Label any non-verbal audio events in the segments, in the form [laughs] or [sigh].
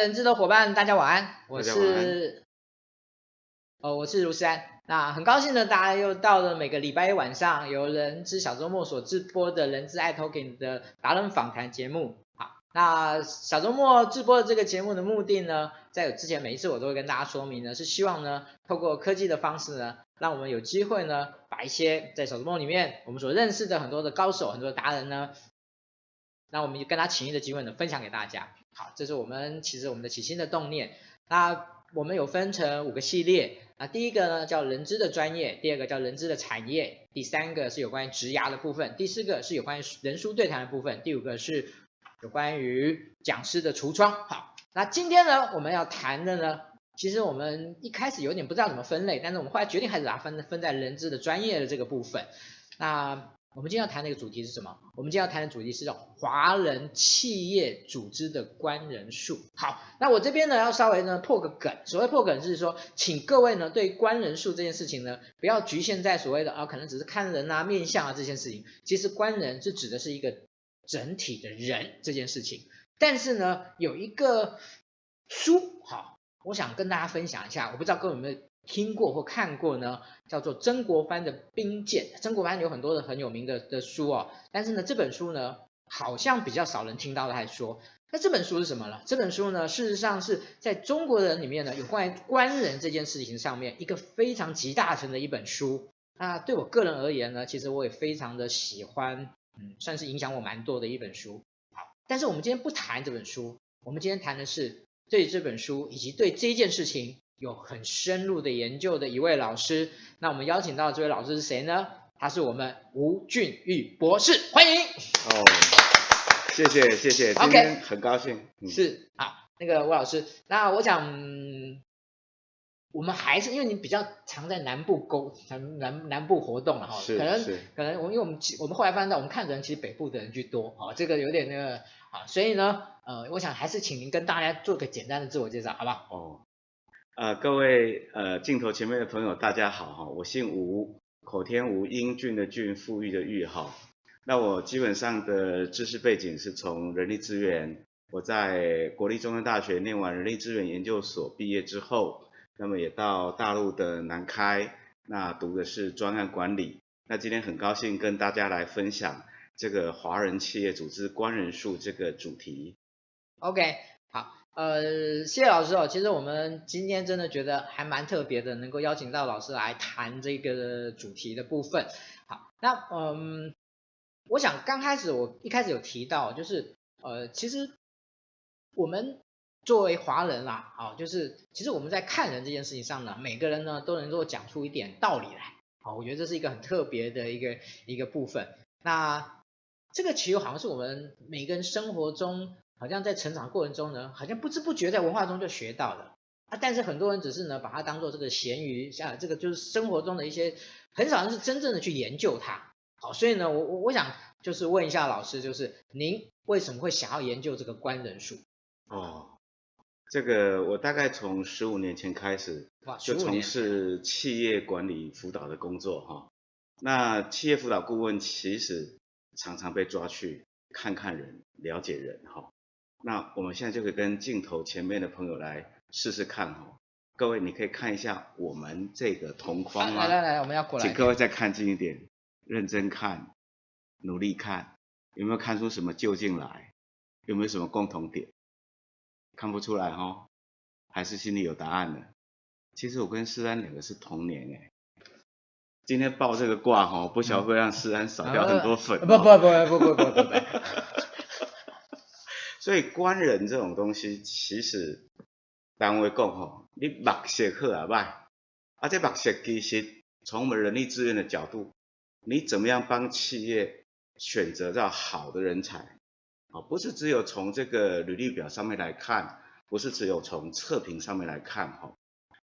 人知的伙伴，大家晚安，我是，哦，我是卢思安。那很高兴呢，大家又到了每个礼拜一晚上由人资小周末所直播的人资爱 Talking 的达人访谈节目。好，那小周末直播的这个节目的目的呢，在之前每一次我都会跟大家说明呢，是希望呢，透过科技的方式呢，让我们有机会呢，把一些在小周末里面我们所认识的很多的高手、很多的达人呢。那我们就跟他情谊的机会呢，分享给大家。好，这是我们其实我们的起心的动念。那我们有分成五个系列。那第一个呢叫人资的专业，第二个叫人资的产业，第三个是有关于职涯的部分，第四个是有关于人书对谈的部分，第五个是有关于讲师的橱窗。好，那今天呢我们要谈的呢，其实我们一开始有点不知道怎么分类，但是我们后来决定还是把它分分在人资的专业的这个部分。那我们今天要谈的一个主题是什么？我们今天要谈的主题是叫华人企业组织的官人数。好，那我这边呢要稍微呢破个梗，所谓破梗是说，请各位呢对官人数这件事情呢，不要局限在所谓的啊，可能只是看人啊、面相啊这件事情。其实官人是指的是一个整体的人这件事情。但是呢，有一个书，好，我想跟大家分享一下，我不知道各位有没有。听过或看过呢，叫做曾国藩的兵谏。曾国藩有很多的很有名的的书哦，但是呢，这本书呢，好像比较少人听到的来说。那这本书是什么呢？这本书呢，事实上是在中国人里面呢，有关于官人这件事情上面一个非常集大成的一本书。那对我个人而言呢，其实我也非常的喜欢，嗯，算是影响我蛮多的一本书。好，但是我们今天不谈这本书，我们今天谈的是对这本书以及对这件事情。有很深入的研究的一位老师，那我们邀请到的这位老师是谁呢？他是我们吴俊玉博士，欢迎。哦，谢谢谢谢，今天很高兴。是，啊，那个吴老师，那我想，我们还是因为你比较常在南部沟南南南部活动了哈，可能可能我因为我们我们后来发现到，我们看的人其实北部的人居多啊，这个有点那个啊，所以呢，呃，我想还是请您跟大家做个简单的自我介绍，好不好？哦。呃，各位呃镜头前面的朋友，大家好哈，我姓吴，口天吴，英俊的俊，富裕的裕哈。那我基本上的知识背景是从人力资源，我在国立中山大学念完人力资源研究所毕业之后，那么也到大陆的南开，那读的是专案管理。那今天很高兴跟大家来分享这个华人企业组织官人数这个主题。OK，好。呃，谢谢老师哦。其实我们今天真的觉得还蛮特别的，能够邀请到老师来谈这个主题的部分。好，那嗯，我想刚开始我一开始有提到，就是呃，其实我们作为华人啦，好，就是其实我们在看人这件事情上呢，每个人呢都能够讲出一点道理来。好，我觉得这是一个很特别的一个一个部分。那这个其实好像是我们每个人生活中。好像在成长过程中呢，好像不知不觉在文化中就学到了啊，但是很多人只是呢把它当做这个咸鱼，像这个就是生活中的一些，很少人是真正的去研究它。好，所以呢，我我我想就是问一下老师，就是您为什么会想要研究这个官人术？哦，这个我大概从十五年前开始就从事企业管理辅导的工作哈。那企业辅导顾问其实常常被抓去看看人，了解人哈。那我们现在就可以跟镜头前面的朋友来试试看哈，各位你可以看一下我们这个同框啊，来来来，我们要过来，请各位再看近一点，认真看，努力看，有没有看出什么究竟来？有没有什么共同点？看不出来哈，还是心里有答案的。其实我跟诗安两个是同年哎，今天报这个卦哈，不晓会让诗安少掉很多粉不？不不不不不不。所以官人这种东西，其实单位讲吼，你目色好啊歹，啊这目色其实从我们人力资源的角度，你怎么样帮企业选择到好的人才？啊，不是只有从这个履历表上面来看，不是只有从测评上面来看哈。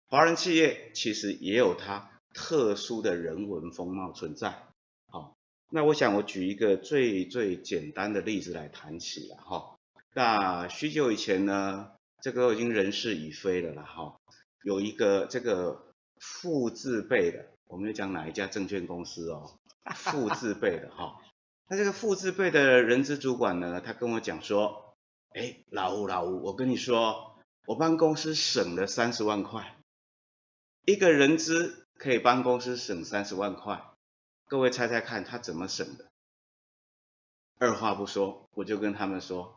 华人企业其实也有它特殊的人文风貌存在。好，那我想我举一个最最简单的例子来谈起了哈。那许久以前呢，这个已经人事已非了啦哈。有一个这个父字辈的，我们就讲哪一家证券公司哦，父字辈的哈。那这个父字辈的人资主管呢，他跟我讲说，哎，老吴老吴，我跟你说，我帮公司省了三十万块，一个人资可以帮公司省三十万块，各位猜猜看他怎么省的？二话不说，我就跟他们说，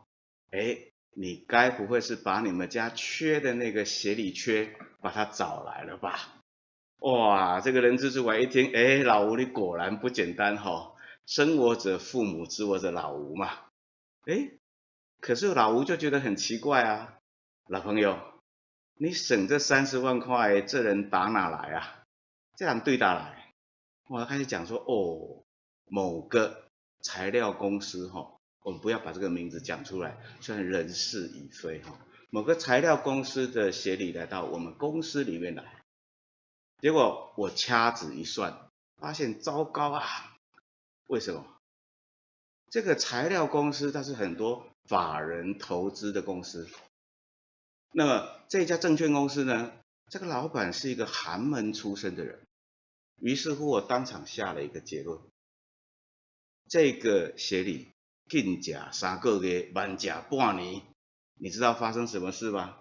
哎，你该不会是把你们家缺的那个协理缺，把他找来了吧？哇，这个人资主管一听，哎，老吴你果然不简单哈、哦，生我者父母，知我者老吴嘛。哎，可是老吴就觉得很奇怪啊，老朋友，你省这三十万块，这人打哪来啊？这样对打来，我开始讲说，哦，某个。材料公司哈，我们不要把这个名字讲出来，虽然人事已非哈。某个材料公司的协理来到我们公司里面来，结果我掐指一算，发现糟糕啊！为什么？这个材料公司它是很多法人投资的公司，那么这家证券公司呢，这个老板是一个寒门出身的人，于是乎我当场下了一个结论。这个协理进价三个月，慢价半年，你知道发生什么事吗？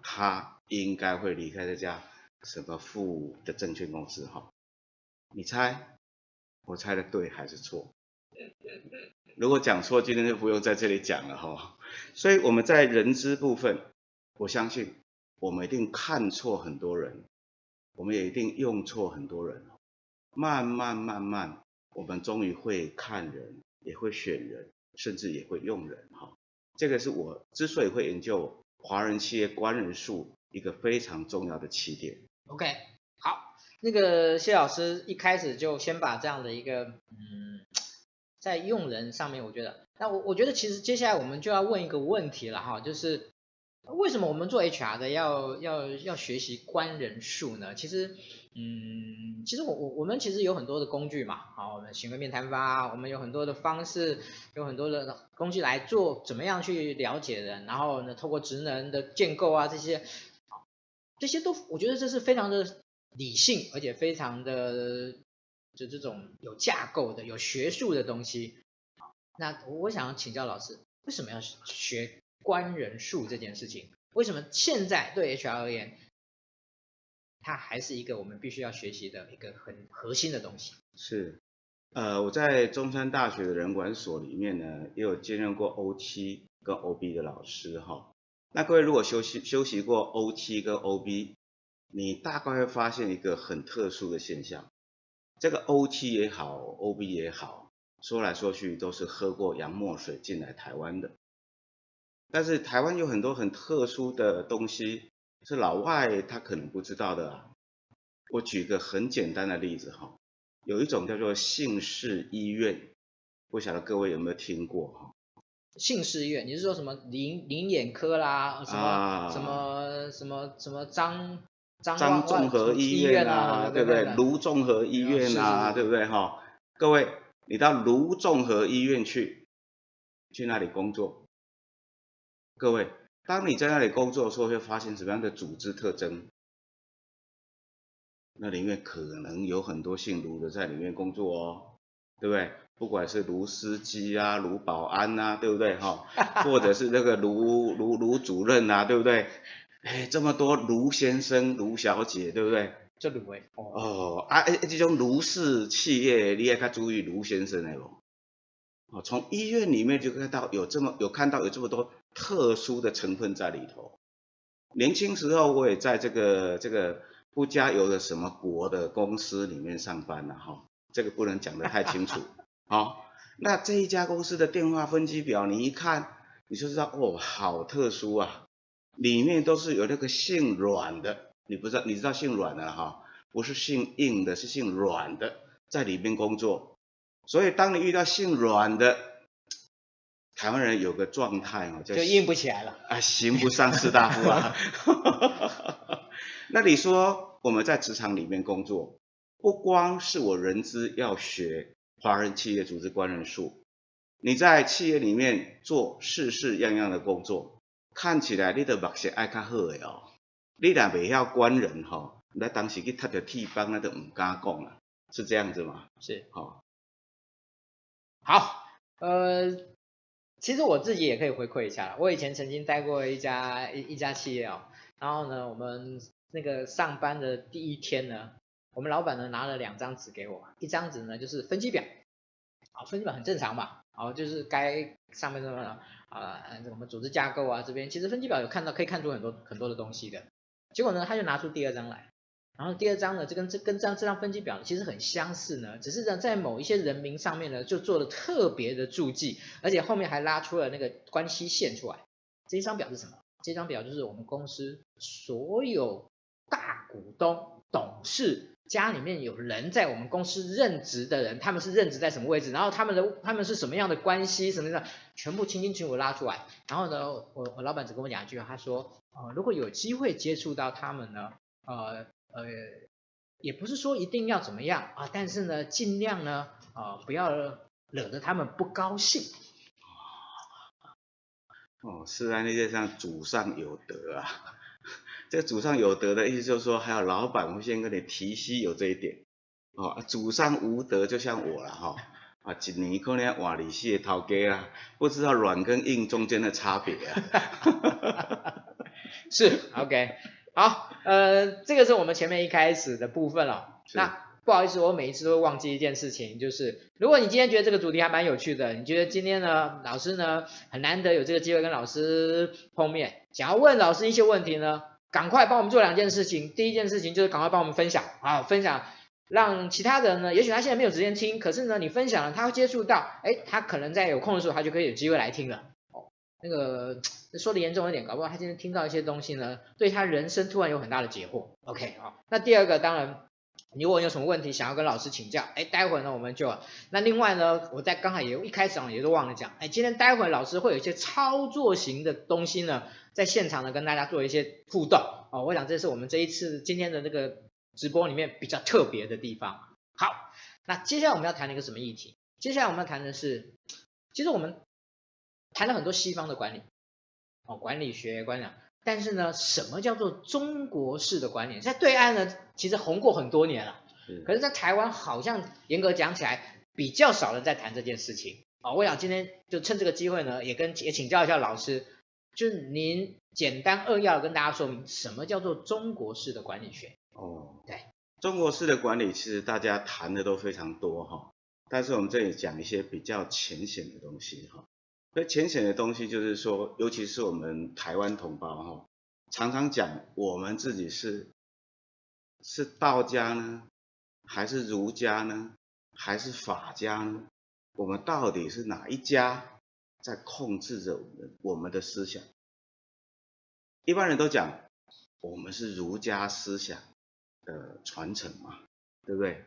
他应该会离开这家什么富的证券公司哈？你猜，我猜的对还是错？如果讲错，今天就不用在这里讲了哈。所以我们在人资部分，我相信我们一定看错很多人，我们也一定用错很多人，慢慢慢慢。我们终于会看人，也会选人，甚至也会用人哈。这个是我之所以会研究华人企业官人术一个非常重要的起点。OK，好，那个谢老师一开始就先把这样的一个嗯，在用人上面，我觉得，那我我觉得其实接下来我们就要问一个问题了哈，就是为什么我们做 HR 的要要要学习官人术呢？其实。嗯，其实我我我们其实有很多的工具嘛，好，我们行为面谈法，我们有很多的方式，有很多的工具来做，怎么样去了解人，然后呢，透过职能的建构啊这些，这些都我觉得这是非常的理性，而且非常的就这种有架构的、有学术的东西。那我想请教老师，为什么要学观人术这件事情？为什么现在对 HR 而言？它还是一个我们必须要学习的一个很核心的东西。是，呃，我在中山大学的人管所里面呢，也有兼任过 OT 跟 OB 的老师哈。那各位如果修习修习过 OT 跟 OB，你大概会发现一个很特殊的现象。这个 OT 也好，OB 也好，说来说去都是喝过洋墨水进来台湾的。但是台湾有很多很特殊的东西。是老外他可能不知道的啊。我举个很简单的例子哈，有一种叫做姓氏医院，不晓得各位有没有听过哈？姓氏医院，你是说什么林林眼科啦，什么、啊、什么什么什么张张张综合医院啊，对不对？卢综合医院啊，对不对哈？各位，你到卢综合医院去，去那里工作，各位。当你在那里工作的时候，会发现什么样的组织特征？那里面可能有很多姓卢的在里面工作哦，对不对？不管是卢司机啊、卢保安啊，对不对？哈，或者是那个卢卢卢主任啊，对不对？哎，这么多卢先生、卢小姐，对不对？这两位哦，哦啊，哎，这种卢氏企业，你也该注意卢先生的喽。哦，从医院里面就看到有这么有看到有这么多。特殊的成分在里头。年轻时候我也在这个这个不加油的什么国的公司里面上班了哈，这个不能讲得太清楚。好，[laughs] 那这一家公司的电话分机表，你一看你就知道哦，好特殊啊，里面都是有那个姓阮的，你不知道你知道姓阮的哈，不是姓硬的，是姓阮的在里面工作。所以当你遇到姓阮的。台湾人有个状态哦，就硬不起来了啊，行不上士大夫啊。[laughs] 那你说我们在职场里面工作，不光是我人资要学华人企业组织官人术，你在企业里面做事事样样的工作，看起来你的目色爱较好的哦。你若未晓官人哈，那当时去踢着铁板，那都唔敢讲了，是这样子吗？是，好，好，呃。其实我自己也可以回馈一下，我以前曾经待过一家一一家企业哦，然后呢，我们那个上班的第一天呢，我们老板呢拿了两张纸给我，一张纸呢就是分机表，啊，分机表很正常嘛，啊，就是该上面什么啊，我们组织架构啊这边，其实分机表有看到可以看出很多很多的东西的，结果呢，他就拿出第二张来。然后第二张呢，这跟这跟这张这张分析表，其实很相似呢，只是呢在某一些人名上面呢，就做了特别的注记，而且后面还拉出了那个关系线出来。这张表是什么？这张表就是我们公司所有大股东、董事家里面有人在我们公司任职的人，他们是任职在什么位置，然后他们的他们是什么样的关系，什么的，全部清清楚楚拉出来。然后呢，我我老板只跟我讲一句，他说，呃，如果有机会接触到他们呢，呃。呃，也不是说一定要怎么样啊，但是呢，尽量呢，啊，不要惹得他们不高兴。哦，是啊，那就像祖上有德啊。[laughs] 这祖上有德的意思就是说，还有老板会先跟你提息有这一点。哦，祖上无德就像我了哈。啊，一年可能换利西的头家啊，不知道软跟硬中间的差别啊。[laughs] 是，OK。好，呃，这个是我们前面一开始的部分了。那不好意思，我每一次都会忘记一件事情，就是如果你今天觉得这个主题还蛮有趣的，你觉得今天呢，老师呢很难得有这个机会跟老师碰面，想要问老师一些问题呢，赶快帮我们做两件事情。第一件事情就是赶快帮我们分享啊，分享让其他人呢，也许他现在没有时间听，可是呢，你分享了，他会接触到，哎，他可能在有空的时候，他就可以有机会来听了。那个说的严重一点，搞不好他今天听到一些东西呢，对他人生突然有很大的解惑。OK 好，那第二个当然，如果有什么问题想要跟老师请教，哎，待会儿呢我们就，那另外呢，我在刚才也一开始也都忘了讲，哎，今天待会儿老师会有一些操作型的东西呢，在现场呢跟大家做一些互动哦，我想这是我们这一次今天的这个直播里面比较特别的地方。好，那接下来我们要谈一个什么议题？接下来我们要谈的是，其实我们。谈了很多西方的管理，哦，管理学管理，但是呢，什么叫做中国式的管理？在对岸呢，其实红过很多年了，是可是，在台湾好像严格讲起来，比较少人在谈这件事情。哦，我想今天就趁这个机会呢，也跟也请教一下老师，就是您简单扼要的跟大家说明，什么叫做中国式的管理学？哦，对，中国式的管理其实大家谈的都非常多哈，但是我们这里讲一些比较浅显的东西哈。那浅显的东西就是说，尤其是我们台湾同胞哈，常常讲我们自己是是道家呢，还是儒家呢，还是法家呢？我们到底是哪一家在控制着我们我们的思想？一般人都讲我们是儒家思想的传承嘛，对不对？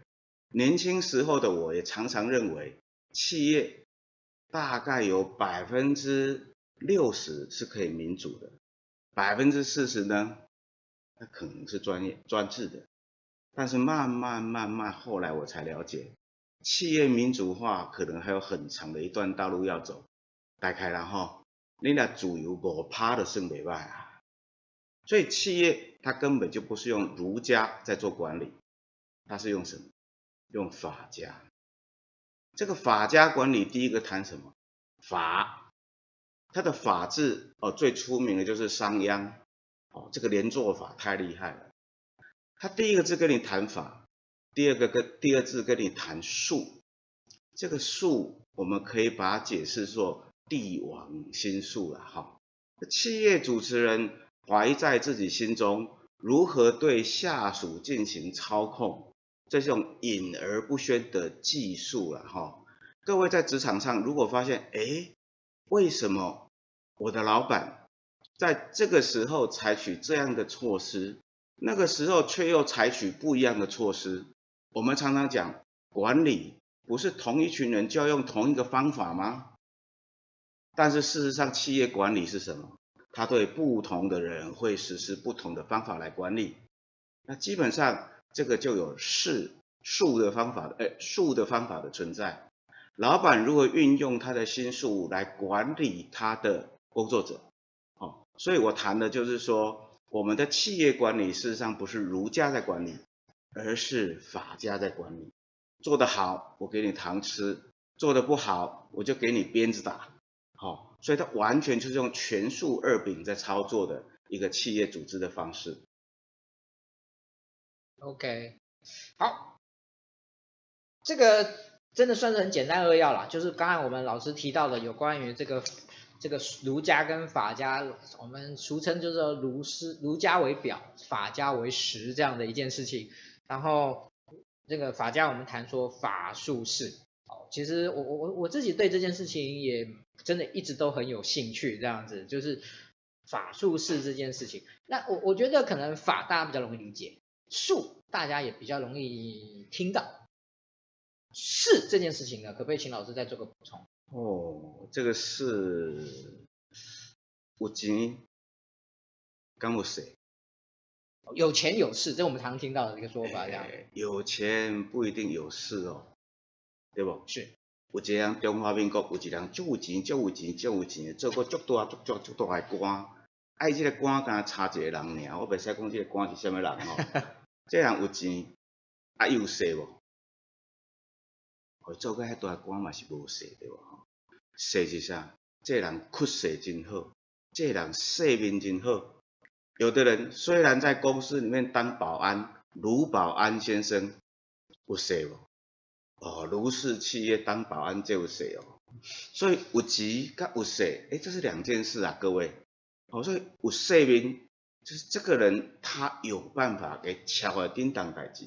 年轻时候的我也常常认为企业。大概有百分之六十是可以民主的，百分之四十呢，那可能是专业专制的。但是慢慢慢慢，后来我才了解，企业民主化可能还有很长的一段道路要走。大开了哈，你那主有五趴的胜北外啊，所以企业它根本就不是用儒家在做管理，它是用什么？用法家。这个法家管理第一个谈什么？法，它的法治哦，最出名的就是商鞅哦，这个连坐法太厉害了。他第一个字跟你谈法，第二个跟第二字跟你谈术。这个术我们可以把它解释作帝王心术了哈。企业主持人怀在自己心中，如何对下属进行操控？这种隐而不宣的技术了哈，各位在职场上如果发现，哎，为什么我的老板在这个时候采取这样的措施，那个时候却又采取不一样的措施？我们常常讲，管理不是同一群人就要用同一个方法吗？但是事实上，企业管理是什么？他对不同的人会实施不同的方法来管理，那基本上。这个就有是术的方法的，哎，术的方法的存在。老板如何运用他的心术来管理他的工作者？哦，所以我谈的就是说，我们的企业管理事实上不是儒家在管理，而是法家在管理。做得好，我给你糖吃；做得不好，我就给你鞭子打。好，所以它完全就是用权术二柄在操作的一个企业组织的方式。OK，好，这个真的算是很简单扼要了，就是刚才我们老师提到的有关于这个这个儒家跟法家，我们俗称就是儒师儒家为表，法家为实这样的一件事情。然后这个法家我们谈说法术式，哦，其实我我我我自己对这件事情也真的一直都很有兴趣，这样子就是法术式这件事情。那我我觉得可能法大家比较容易理解。术大家也比较容易听到，是这件事情呢，可不可以请老师再做个补充？哦，这个是有钱，刚有势，有钱有势，这是我们常听到的一个说法，这样、欸。有钱不一定有势哦，对不？是。有一个人中华民国有一个人足有钱，足有钱，足有钱，做过足大足足足大个官，爱这个官敢差一个人尔，我袂使讲这个官是什么人哦。[laughs] 这人有钱，啊有势无？会做个遐大官嘛是无势对无？势是啥？这人屈势真好，这人势面真好。有的人虽然在公司里面当保安，卢保安先生有势无？哦，卢氏企业当保安就有势哦。所以有钱甲有势，诶，这是两件事啊，各位。哦，所以有势面。就是这个人，他有办法给敲个叮当代志，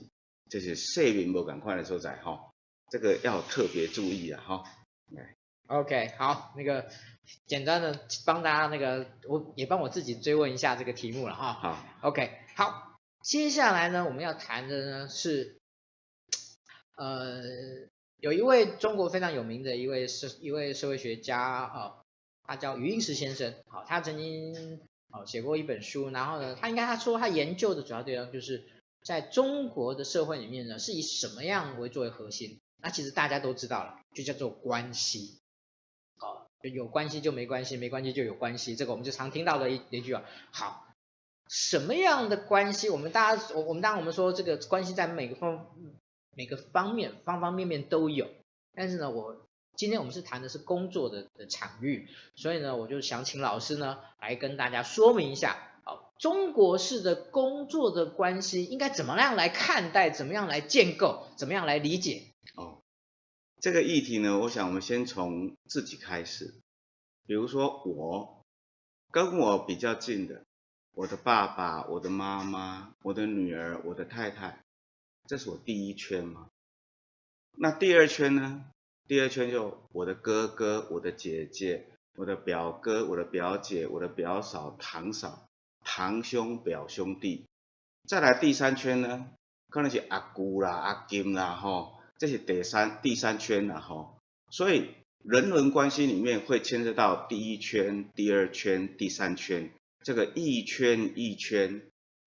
就是睡眠无赶快的所在哈，这个要特别注意啊哈。OK，好，那个简单的帮大家那个，我也帮我自己追问一下这个题目了哈。好，OK，好，接下来呢，我们要谈的呢是，呃，有一位中国非常有名的一位社一位社会学家啊，他叫余英时先生，好，他曾经。哦，写过一本书，然后呢，他应该他说他研究的主要对象就是在中国的社会里面呢，是以什么样为作为核心？那其实大家都知道了，就叫做关系。哦，就有关系就没关系，没关系就有关系，这个我们就常听到的一一句话。好，什么样的关系？我们大家，我我们当然我们说这个关系在每个方每个方面方方面面都有，但是呢，我。今天我们是谈的是工作的的场域，所以呢，我就想请老师呢来跟大家说明一下，哦，中国式的工作的关系应该怎么样来看待，怎么样来建构，怎么样来理解？哦，这个议题呢，我想我们先从自己开始，比如说我跟我比较近的，我的爸爸、我的妈妈、我的女儿、我的太太，这是我第一圈嘛。那第二圈呢？第二圈就我的哥哥、我的姐姐、我的表哥、我的表姐、我的表嫂、堂嫂、堂兄、表兄弟。再来第三圈呢，可能是阿姑啦、阿金啦，吼，这是第三第三圈啦，吼。所以人伦关系里面会牵涉到第一圈、第二圈、第三圈，这个一圈一圈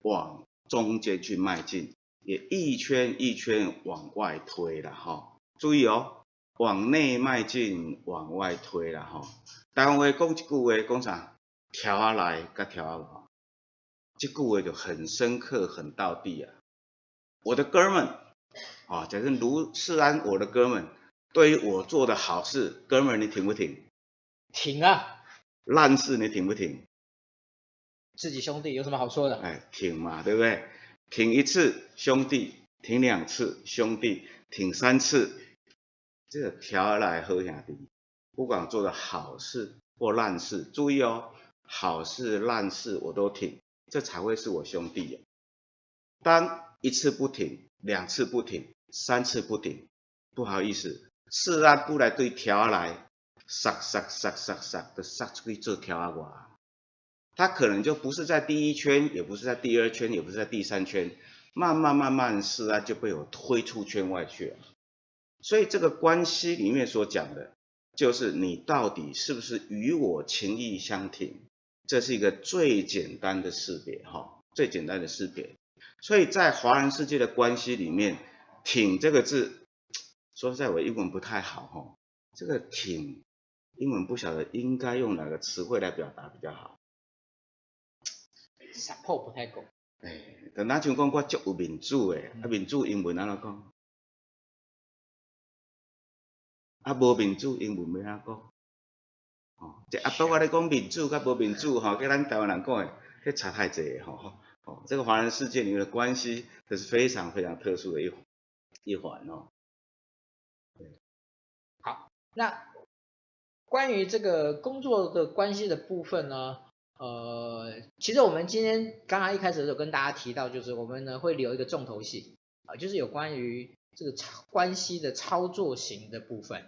往中间去迈进，也一圈一圈往外推了，哈。注意哦。往内迈进，往外推了哈。单位讲一句话，讲啥？调下来，甲调下来。这句话就很深刻，很到地啊。我的哥们，啊，假设卢世安，我的哥们，对于我做的好事，哥们，你挺不挺？挺啊。烂事你挺不挺？自己兄弟有什么好说的？哎，挺嘛，对不对？挺一次兄弟，挺两次兄弟，挺三次。这个调来喝下的，不管做的好事或烂事，注意哦，好事烂事我都挺，这才会是我兄弟呀。当一次不挺，两次不挺，三次不挺，不好意思，世安不来对调来，杀杀杀杀杀的杀出去做调啊我，他可能就不是在第一圈，也不是在第二圈，也不是在第三圈，慢慢慢慢世安就被我推出圈外去了。所以这个关系里面所讲的，就是你到底是不是与我情意相挺，这是一个最简单的识别哈，最简单的识别。所以在华人世界的关系里面，挺这个字，说实在我英文不太好哈，这个挺英文不晓得应该用哪个词汇来表达比较好。support 不太够。哎，等那像讲我足有民主诶，啊民主英文怎么讲？啊，无民主英文要安怎讲？哦，这啊，包括你讲民主甲无民主哈，跟咱台湾人讲的，这差太济哈。哦，这个华人世界里面的关系，这是非常非常特殊的一一环哦。好，那关于这个工作的关系的部分呢，呃，其实我们今天刚刚一开始的时候跟大家提到，就是我们呢会留一个重头戏啊，就是有关于这个关系的操作型的部分。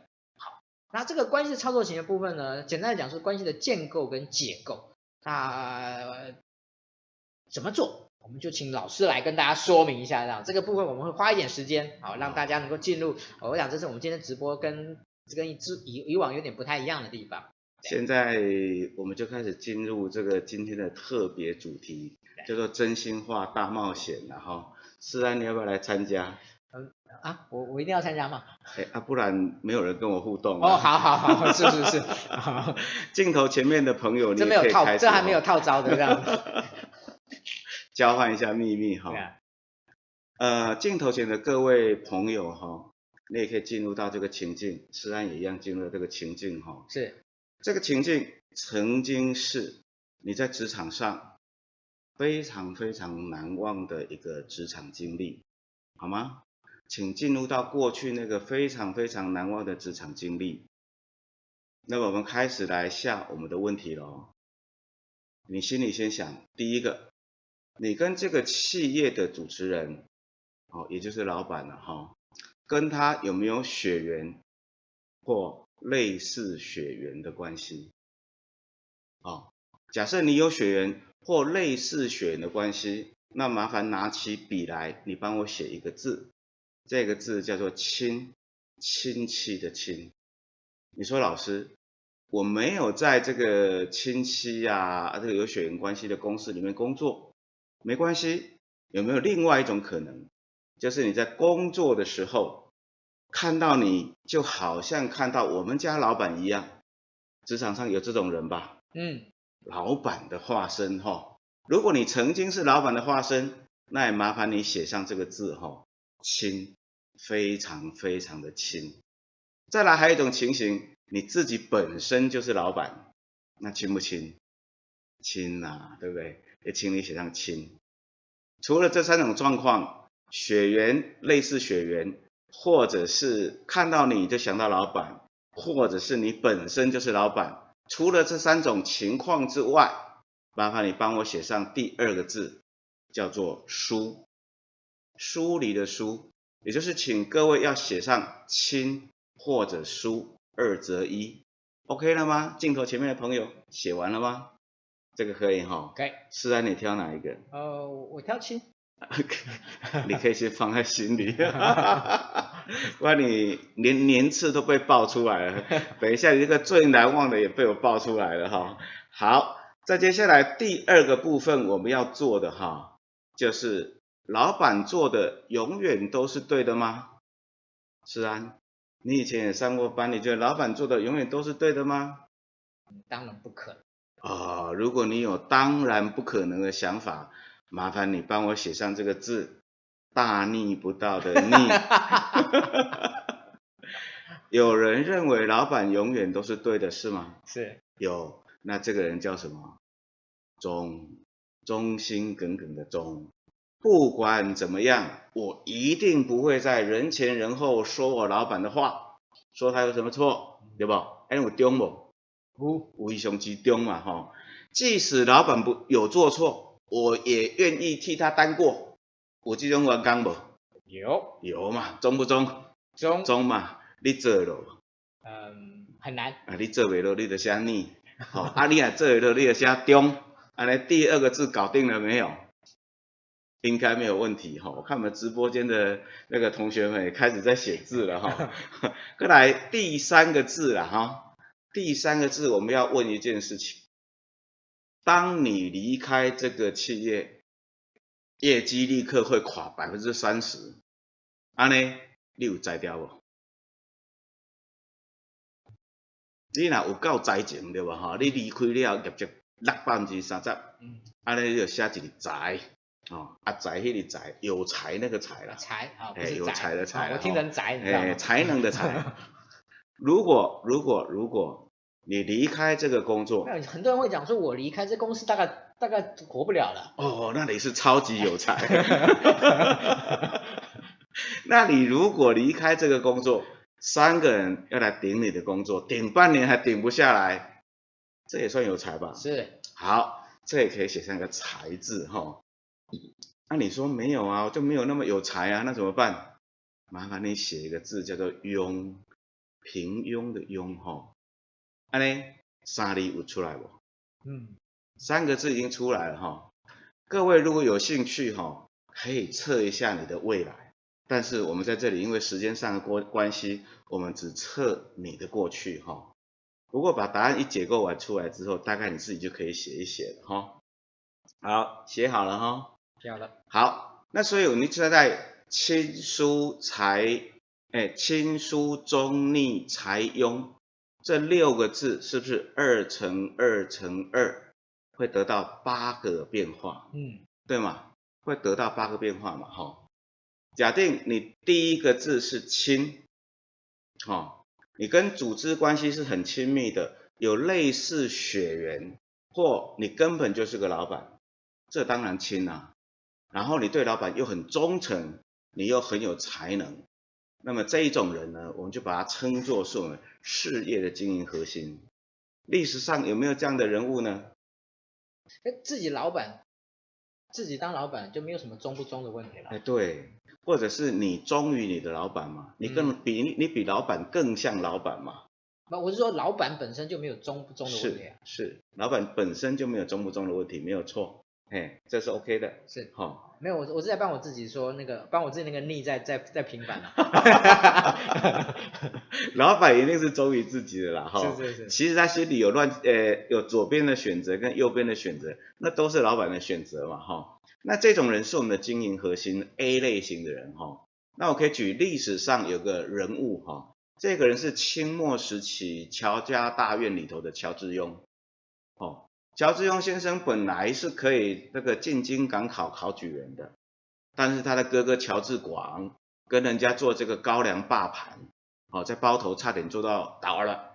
好，那这个关系的操作型的部分呢，简单来讲是关系的建构跟解构。那怎么做？我们就请老师来跟大家说明一下，这样这个部分我们会花一点时间，好让大家能够进入。我想这是我们今天直播跟跟之以以往有点不太一样的地方。现在我们就开始进入这个今天的特别主题，叫做真心话大冒险了哈。思安，你要不要来参加？嗯啊，我我一定要参加吗？哎啊，不然没有人跟我互动。哦，好好好，是是是。镜头前面的朋友，你这没有套，这还没有套招的这样。[laughs] 交换一下秘密哈。呃，镜头前的各位朋友哈，你也可以进入到这个情境，思安也一样进入了这个情境哈。是。这个情境曾经是你在职场上非常非常难忘的一个职场经历，好吗？请进入到过去那个非常非常难忘的职场经历。那么我们开始来下我们的问题喽。你心里先想，第一个，你跟这个企业的主持人，哦，也就是老板了哈，跟他有没有血缘或类似血缘的关系？哦，假设你有血缘或类似血缘的关系，那麻烦拿起笔来，你帮我写一个字，这个字叫做亲，亲戚的亲。你说老师，我没有在这个亲戚呀，这个有血缘关系的公司里面工作，没关系。有没有另外一种可能，就是你在工作的时候，看到你就好像看到我们家老板一样，职场上有这种人吧？嗯，老板的化身哈。如果你曾经是老板的化身，那也麻烦你写上这个字哈，亲，非常非常的亲。再来还有一种情形，你自己本身就是老板，那亲不亲？亲、啊，对不对？也请你写上亲。除了这三种状况，血缘类似血缘。或者是看到你就想到老板，或者是你本身就是老板。除了这三种情况之外，麻烦你帮我写上第二个字，叫做疏。疏离的疏，也就是请各位要写上亲或者疏，二择一。OK 了吗？镜头前面的朋友写完了吗？这个可以哈。可以。思安，你挑哪一个？呃，我挑亲。你可以先放在心里，[laughs] 不然你连年次都被爆出来了。等一下，你这个最难忘的也被我爆出来了哈。好，再接下来第二个部分我们要做的哈，就是老板做的永远都是对的吗？是啊，你以前也上过班，你觉得老板做的永远都是对的吗？当然不可能。啊、哦，如果你有当然不可能的想法。麻烦你帮我写上这个字，大逆不道的逆。[laughs] 有人认为老板永远都是对的，是吗？是。有，那这个人叫什么？忠，忠心耿耿的忠。不管怎么样，我一定不会在人前人后说我老板的话，说他有什么错，对不？哎，有忠不？不，非常之丢嘛，哈。即使老板不有做错。我也愿意替他担过，有这种员工不？有有嘛，中不中？中中嘛，你做了？嗯，很难。啊，你做不了，你就写逆。好，啊，你也做不了，你就写忠。啊，来第二个字搞定了没有？应该没有问题哈。我看我们直播间的那个同学们也开始在写字了哈。过来第三个字了哈。第三个字我们要问一件事情。当你离开这个企业，业绩立刻会垮百分之三十，安尼，你有摘掉无？你若有够才情对吧？哈，你离开了业绩落百分之三十，安尼你就写一个才，哦，啊才迄个才，有才那个才啦，才啊，哎，有才的才，我听成才，哎，才能的才。[laughs] 如果如果如果你离开这个工作，很多人会讲说，我离开这公司大概大概活不了了。哦，那你是超级有才。[laughs] [laughs] 那你如果离开这个工作，三个人要来顶你的工作，顶半年还顶不下来，这也算有才吧？是。好，这也可以写上一个才字哈。那你说没有啊，我就没有那么有才啊，那怎么办？麻烦你写一个字叫做庸，平庸的庸哈。安呢，三字有出来不？嗯，三个字已经出来了哈。各位如果有兴趣哈，可以测一下你的未来。但是我们在这里因为时间上的关关系，我们只测你的过去哈。不过把答案一解构完出来之后，大概你自己就可以写一写了哈。好，写好了哈。写好了。好，那所以你现在亲疏才，哎，亲疏中逆才庸。这六个字是不是二乘二乘二会得到八个变化？嗯，对吗？会得到八个变化嘛？哈，假定你第一个字是亲，哈，你跟组织关系是很亲密的，有类似血缘，或你根本就是个老板，这当然亲啊。然后你对老板又很忠诚，你又很有才能。那么这一种人呢，我们就把它称作是我们事业的经营核心。历史上有没有这样的人物呢？哎，自己老板，自己当老板就没有什么忠不忠的问题了。哎，对，或者是你忠于你的老板嘛？你更比、嗯、你比老板更像老板嘛？那我是说，老板本身就没有忠不忠的问题啊。是，是，老板本身就没有忠不忠的问题，没有错。哎，这是 OK 的，是好。哦没有，我我是在帮我自己说那个，帮我自己那个逆在在在平反了。[laughs] 老板一定是忠于自己的啦，哈。是是是。其实他心里有乱，呃，有左边的选择跟右边的选择，那都是老板的选择嘛，哈。那这种人是我们的经营核心 A 类型的人，哈。那我可以举历史上有个人物，哈，这个人是清末时期乔家大院里头的乔致庸，哦。乔致庸先生本来是可以那个进京赶考考举人的，但是他的哥哥乔致广跟人家做这个高粱霸盘，哦，在包头差点做到倒了，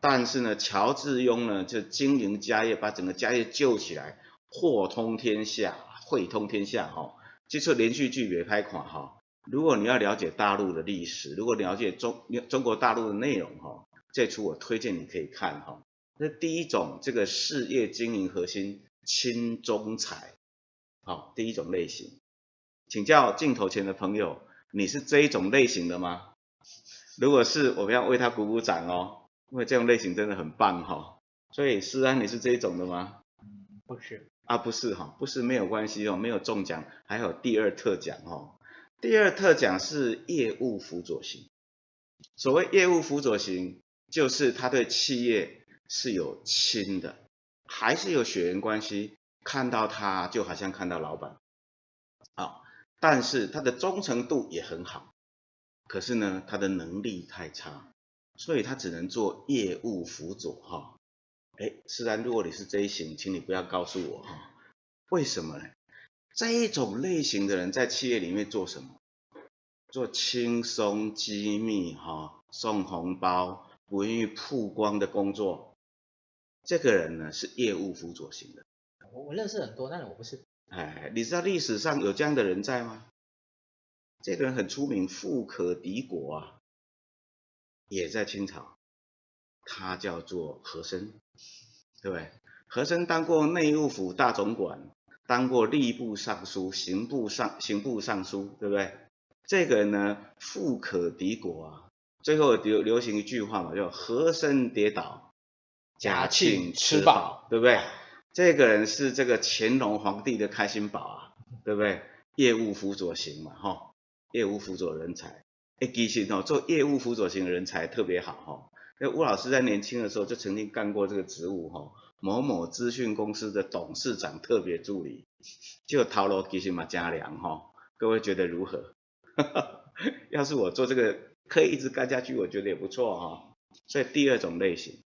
但是呢，乔致庸呢就经营家业，把整个家业救起来，货通天下，汇通天下，哈，这出连续剧别拍款哈，如果你要了解大陆的历史，如果了解中中国大陆的内容哈，这出我推荐你可以看哈。这第一种，这个事业经营核心轻中财，好，第一种类型，请教镜头前的朋友，你是这一种类型的吗？如果是，我们要为他鼓鼓掌哦，因为这种类型真的很棒哈。所以思安，你是这一种的吗？不是啊，不是哈，不是没有关系哦，没有中奖，还有第二特奖哦。第二特奖是业务辅佐型，所谓业务辅佐型，就是他对企业。是有亲的，还是有血缘关系？看到他就好像看到老板，啊，但是他的忠诚度也很好，可是呢，他的能力太差，所以他只能做业务辅佐哈。哎，思安，如果你是这一型，请你不要告诉我哈，为什么呢？这一种类型的人在企业里面做什么？做轻松机密哈，送红包，不愿意曝光的工作。这个人呢是业务辅佐型的，我我认识很多，但是我不是。哎，你知道历史上有这样的人在吗？这个人很出名，富可敌国啊，也在清朝，他叫做和珅，对不对？和珅当过内务府大总管，当过吏部尚书、刑部尚刑部尚书，对不对？这个人呢，富可敌国啊，最后流流行一句话嘛，叫和珅跌倒。贾庆吃饱，对不对？这个人是这个乾隆皇帝的开心宝啊，对不对？业务辅佐型嘛，哈，业务辅佐人才。哎，其实哦，做业务辅佐型的人才特别好哈。那吴老师在年轻的时候就曾经干过这个职务哈，某某资讯公司的董事长特别助理，就套路其实嘛加良哈。各位觉得如何？[laughs] 要是我做这个，可以一直干下去，我觉得也不错哈。所以第二种类型。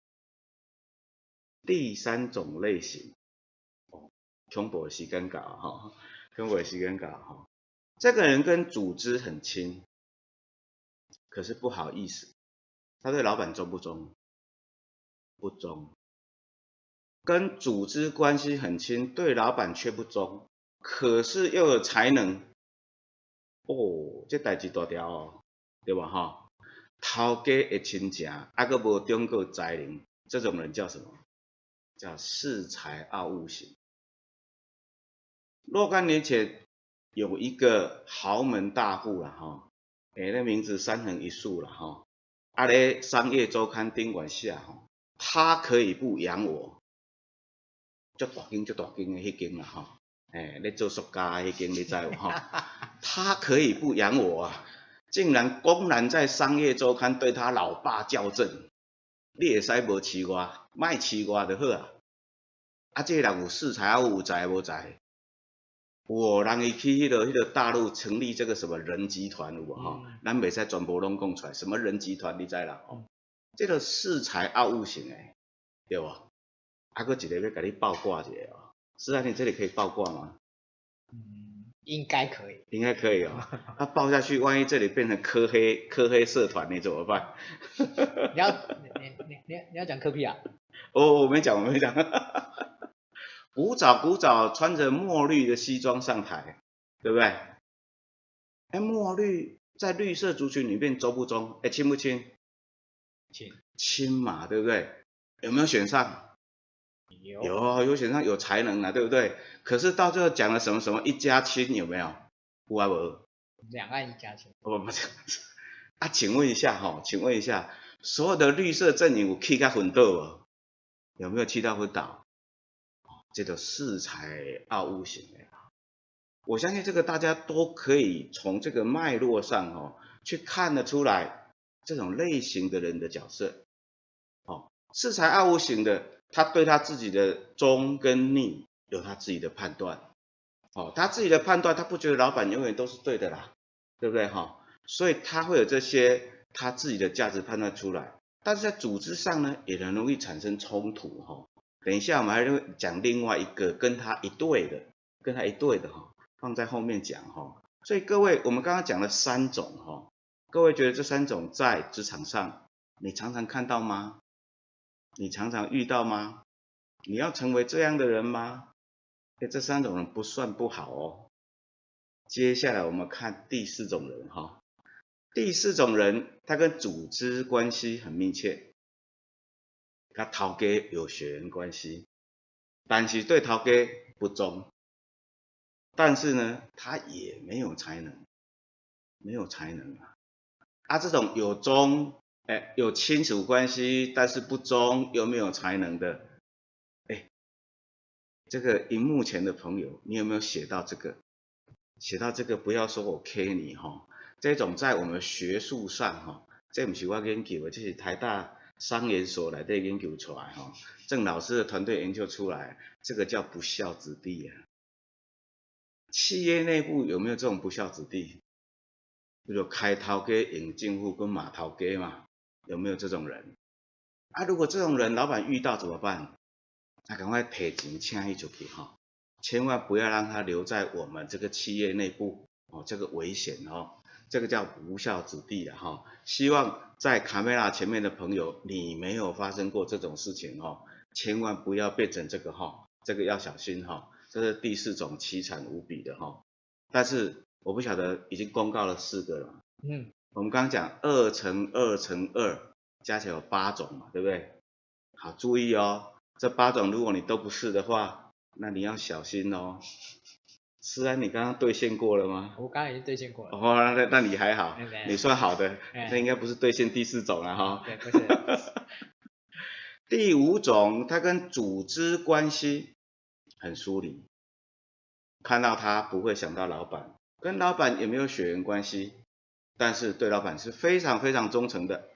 第三种类型，哦，恐怖的是尴尬哈，恐怖的是尴尬哈。这个人跟组织很亲，可是不好意思，他对老板忠不忠？不忠，跟组织关系很亲，对老板却不忠，可是又有才能，哦，这代志大条哦，对吧哈？头家会亲情，啊个无中过才能，这种人叫什么？叫恃才傲物型。若干年前有一个豪门大户了哈，诶，那名字三横一竖了哈。啊咧，商业周刊丁管下哈，他可以不养我，足大间足大间的迄间啦吼，诶，咧做塑胶迄间你知无吼？[laughs] 他可以不养我啊，竟然公然在商业周刊对他老爸叫阵，你会使无饲我，卖饲我就好啊，啊，这个人有恃才啊，有才无才？我让伊去迄个迄个大陆成立这个什么人集团有无哈？咱袂使全部拢讲出来，什么人集团你知啦？吼、嗯，这个恃才傲物型诶，对不？还佫一个要甲你爆挂一下哦。是啊，你这里可以爆挂吗？嗯，应该可以。应该可以哦。[laughs] 那爆下去，万一这里变成科黑科黑社团，你怎么办？你要你你你你要讲科屁啊？哦，我没讲，我没讲。古早古早穿着墨绿的西装上台，对不对？哎，墨绿在绿色族群里面中不中？哎，亲不亲？亲亲嘛，对不对？有没有选上？有有有选上，有才能啊，对不对？可是到最后讲了什么什么一家亲，有没有？有啊无？两岸一家亲。不不不，[laughs] 啊，请问一下哈，请问一下，所有的绿色阵营有去到昏倒吗？有没有去到昏倒？这个恃才傲物型的，我相信这个大家都可以从这个脉络上哦，去看得出来这种类型的人的角色。哦，恃才傲物型的，他对他自己的忠跟逆有他自己的判断。哦，他自己的判断，他不觉得老板永远都是对的啦，对不对哈？所以他会有这些他自己的价值判断出来，但是在组织上呢，也很容易产生冲突哈。等一下，我们还会讲另外一个跟他一对的，跟他一对的哈，放在后面讲哈。所以各位，我们刚刚讲了三种哈，各位觉得这三种在职场上你常常看到吗？你常常遇到吗？你要成为这样的人吗？哎，这三种人不算不好哦。接下来我们看第四种人哈，第四种人他跟组织关系很密切。他逃家有血缘关系，但是对头家不忠，但是呢，他也没有才能，没有才能啊。啊，这种有忠，哎，有亲属关系，但是不忠又没有才能的，哎，这个荧幕前的朋友，你有没有写到这个？写到这个，不要说我 K 你哈，这种在我们学术上哈，这不是我研究的，这是台大。商研所来的研究出来哈，郑老师的团队研究出来，这个叫不孝子弟啊。企业内部有没有这种不孝子弟？比如开头家引进户跟马头家嘛，有没有这种人？啊，如果这种人老板遇到怎么办？那赶快赔钱请他出去哈，千万不要让他留在我们这个企业内部哦，这个危险哦。这个叫不孝子弟的哈，希望在卡梅拉前面的朋友，你没有发生过这种事情哦，千万不要变成这个哈，这个要小心哈，这是第四种凄惨无比的哈。但是我不晓得已经公告了四个了，嗯，我们刚刚讲二乘二乘二加起来有八种嘛，对不对？好，注意哦，这八种如果你都不是的话，那你要小心哦。是啊，你刚刚兑现过了吗？我刚刚已经兑现过了。哦，那那你还好，你算好的，那应该不是兑现第四种了哈。对，不是。第五种，它跟组织关系很疏离，看到他不会想到老板，跟老板也没有血缘关系，但是对老板是非常非常忠诚的，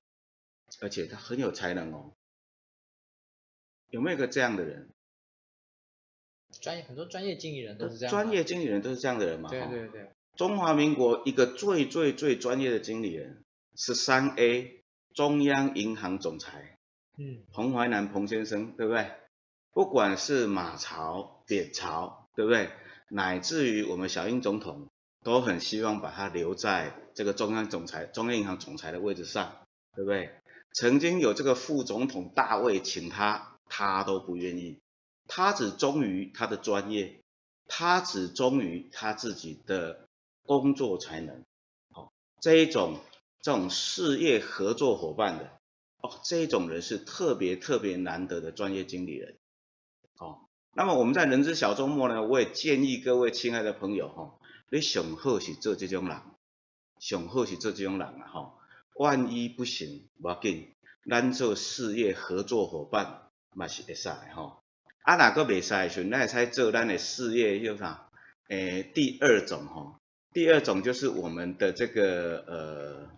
而且他很有才能哦。有没有一个这样的人？专业很多专业经理人都是这样，专业经理人都是这样的人嘛？对对对。中华民国一个最最最专业的经理人是三 A 中央银行总裁，嗯，彭淮南彭先生，对不对？不管是马朝、扁朝，对不对？乃至于我们小英总统都很希望把他留在这个中央总裁、中央银行总裁的位置上，对不对？曾经有这个副总统大卫请他，他都不愿意，他只忠于他的专业，他只忠于他自己的工作才能。好，这一种这种事业合作伙伴的，哦，这一种人是特别特别难得的专业经理人。哦，那么我们在人之小周末呢，我也建议各位亲爱的朋友哈，你上好是做这种人，上好是做这种人啊哈。万一不行，无要紧，咱做事业合作伙伴嘛是会使吼。啊，哪个袂使的时阵，咱会使做咱的事业叫啥？诶、第二种吼，第二种就是我们的这个呃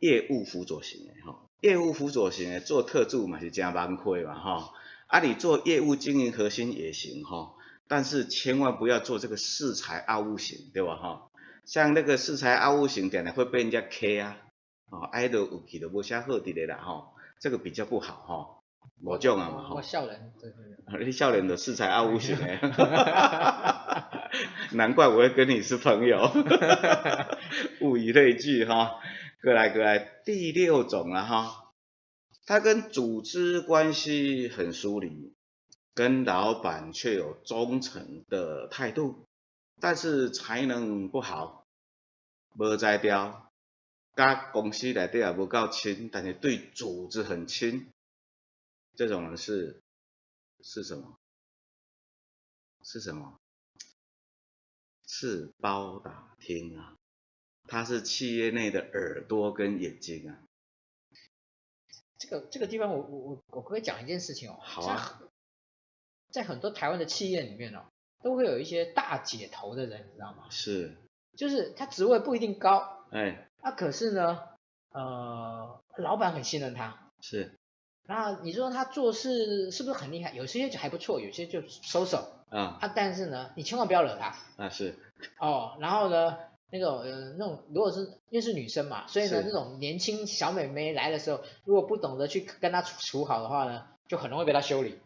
业务辅佐型的吼，业务辅佐型的做特助嘛是真蛮亏嘛吼。啊，你做业务经营核心也行吼，但是千万不要做这个恃才傲物型，对吧吼？像那个恃才傲物型，点的会被人家 K 啊。哦，爱到有去都无啥好滴的啦吼，这个比较不好吼，无种啊嘛吼。你笑人的恃才傲物型诶，[laughs] 难怪我会跟你是朋友，[laughs] 物以类聚哈。过来过来，第六种了哈，他跟组织关系很疏离，跟老板却有忠诚的态度，但是才能不好，无才调。甲公司内底也不够亲，但是对组织很亲，这种人是是什么？是什么？是包打听啊，他是企业内的耳朵跟眼睛啊。这个这个地方我我我我可不可以讲一件事情哦？好啊。在很多台湾的企业里面哦，都会有一些大姐头的人，你知道吗？是。就是他职位不一定高，哎。那、啊、可是呢，呃，老板很信任他，是。那你说他做事是不是很厉害？有些就还不错，有些就收手。啊。啊，但是呢，你千万不要惹他。啊，是。哦，然后呢，那种呃那种，如果是因为是女生嘛，所以呢，那种年轻小美眉来的时候，如果不懂得去跟她处处好的话呢，就很容易被她修理。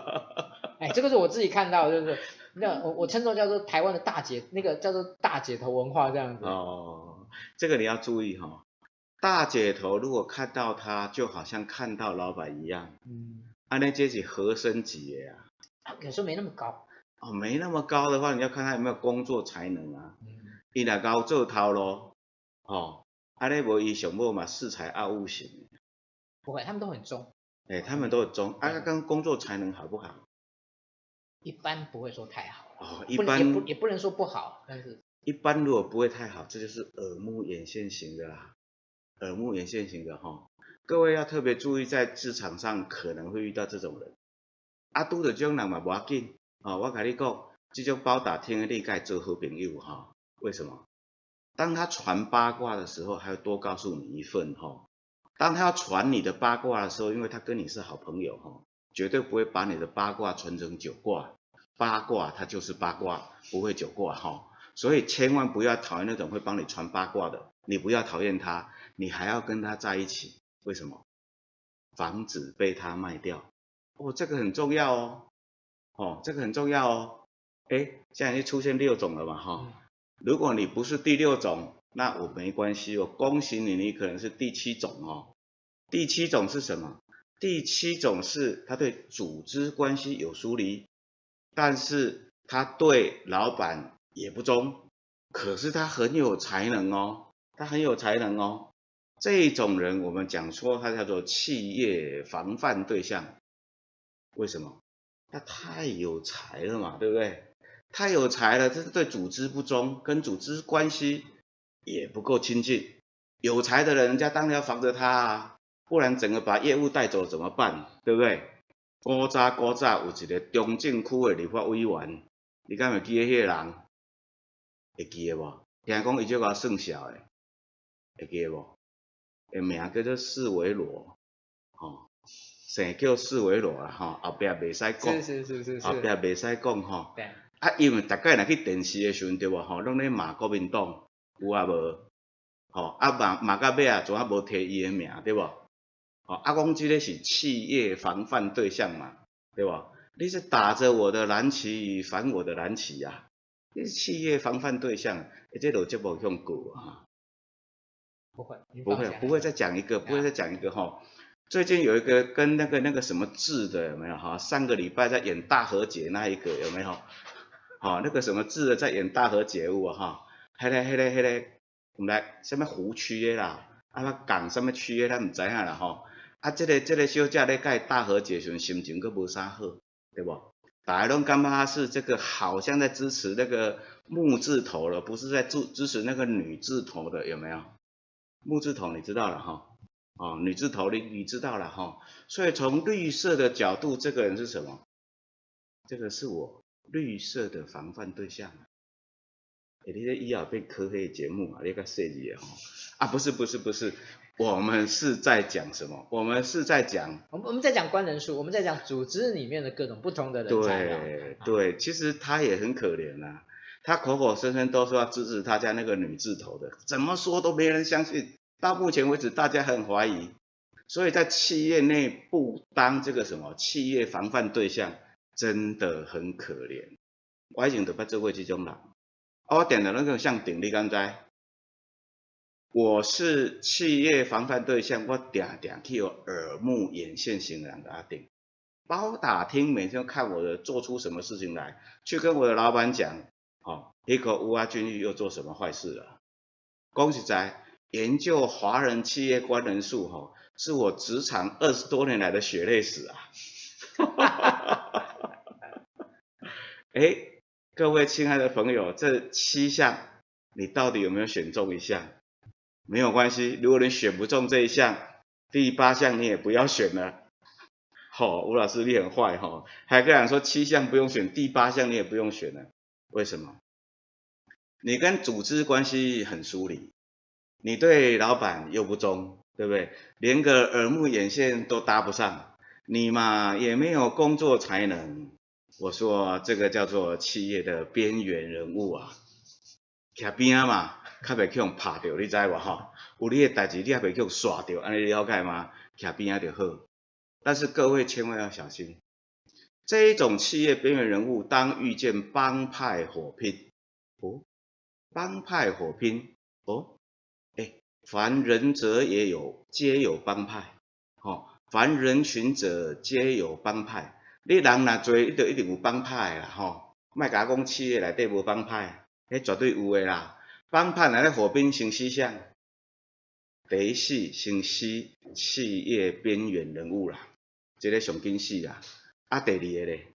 [laughs] 哎，这个是我自己看到，就是那我我称作叫做台湾的大姐，那个叫做大姐头文化这样子。哦。这个你要注意哈、哦，大姐头如果看到他，就好像看到老板一样。嗯，啊，那阶级和升级呀。啊，有时候没那么高。哦，没那么高的话，你要看他有没有工作才能啊。嗯。伊若高做头咯，哦，啊，那无伊上某嘛，恃才傲物型。不会，他们都很忠。哎，他们都很忠。啊，跟工作才能好不好？一般不会说太好。哦，一般。也不也不能说不好，但是。一般如果不会太好，这就是耳目眼线型的啦，耳目眼线型的哈，各位要特别注意，在职场上可能会遇到这种人。啊，拄到这种人嘛，无要紧，啊，我跟你讲，这种包打听的你该做好朋友哈。为什么？当他传八卦的时候，还要多告诉你一份哈。当他要传你的八卦的时候，因为他跟你是好朋友哈，绝对不会把你的八卦传成九卦。八卦它就是八卦，不会九卦哈。所以千万不要讨厌那种会帮你传八卦的，你不要讨厌他，你还要跟他在一起，为什么？防止被他卖掉。哦，这个很重要哦，哦，这个很重要哦。哎，现在已经出现六种了嘛，哈、哦。如果你不是第六种，那我没关系，我恭喜你，你可能是第七种哦。第七种是什么？第七种是他对组织关系有疏离，但是他对老板。也不忠，可是他很有才能哦，他很有才能哦。这种人我们讲说他叫做企业防范对象，为什么？他太有才了嘛，对不对？太有才了，这是对组织不忠，跟组织关系也不够亲近。有才的人，家当然要防着他啊，不然整个把业务带走怎么办？对不对？古早古早有一个中正区的立法委员，你敢会记得迄个人？会记得无？听讲伊就个算小诶，会记得无？诶，名叫做四维罗，吼、哦，姓叫四维罗啦，吼，后壁袂使讲，是是是是，后壁袂使讲，吼。对。啊，因为逐概若去电视诶时阵，对无？吼，拢咧骂国民党，有啊无？吼，啊骂骂到尾啊，怎啊无提伊诶名，对无？吼，啊讲即个是企业防范对象嘛，对吧？你是打着我的蓝旗，反我的蓝旗呀、啊？企业防范对象，这个节目用过啊。不会，不会，不会再讲一个，不会再讲一个哈。最近有一个跟那个那个什么字的有没有哈？上个礼拜在演大和解那一个有没有？好，那个什么字的在演大和解物啊哈？嘿嘞嘿嘞嘿嘞，我们来什么湖区的啦？啊，那港什么区的，他唔知下啦哈。啊，这个这个小姐咧，跟大和解时心情搁无啥好，对不？大家拢感觉他是这个好像在支持那个木字头了，不是在支支持那个女字头的，有没有？木字头你知道了哈？哦，女字头你你知道了哈？所以从绿色的角度，这个人是什么？这个是我绿色的防范对象。哎，你这医药被科学节目啊，你个设计哈？啊，不是不是不是，我们是在讲什么？我们是在讲，我们我们在讲官人数，我们在讲组织里面的各种不同的人才。对对，其实他也很可怜呐、啊，他口口声声都说要支持他家那个女字头的，怎么说都没人相信。到目前为止，大家很怀疑，所以在企业内部当这个什么企业防范对象，真的很可怜。我已经都不做过这种人，我点的那个像顶力刚才，我是企业防范对象，我点点去有耳目眼线型的人给他顶，包打听，每天看我的做出什么事情来，去跟我的老板讲，哦，一个乌阿俊又做什么坏事了？恭喜仔。研究华人企业官人数，哈，是我职场二十多年来的血泪史啊！[laughs] 哎，各位亲爱的朋友，这七项你到底有没有选中一项？没有关系，如果你选不中这一项，第八项你也不要选了。好、哦，吴老师你很坏哈、哦，还跟人说七项不用选，第八项你也不用选了，为什么？你跟组织关系很疏离。你对老板又不忠，对不对？连个耳目眼线都搭不上，你嘛也没有工作才能。我说这个叫做企业的边缘人物啊，徛边啊嘛，较袂去用拍掉，你知无吼？有你诶代志，你也袂去用刷掉，安尼了解吗？徛边啊就好。但是各位千万要小心，这一种企业边缘人物，当遇见帮派火拼，哦，帮派火拼，哦。凡人者也有，皆有帮派。吼，凡人群者皆有帮派。你人若多，你就一定有帮派啦。吼，莫甲我讲企业内底无帮派，迄绝对有诶啦。帮派若咧火拼成四项，第一死先死企业边缘人物啦，这个上紧死啦。啊，第二个咧，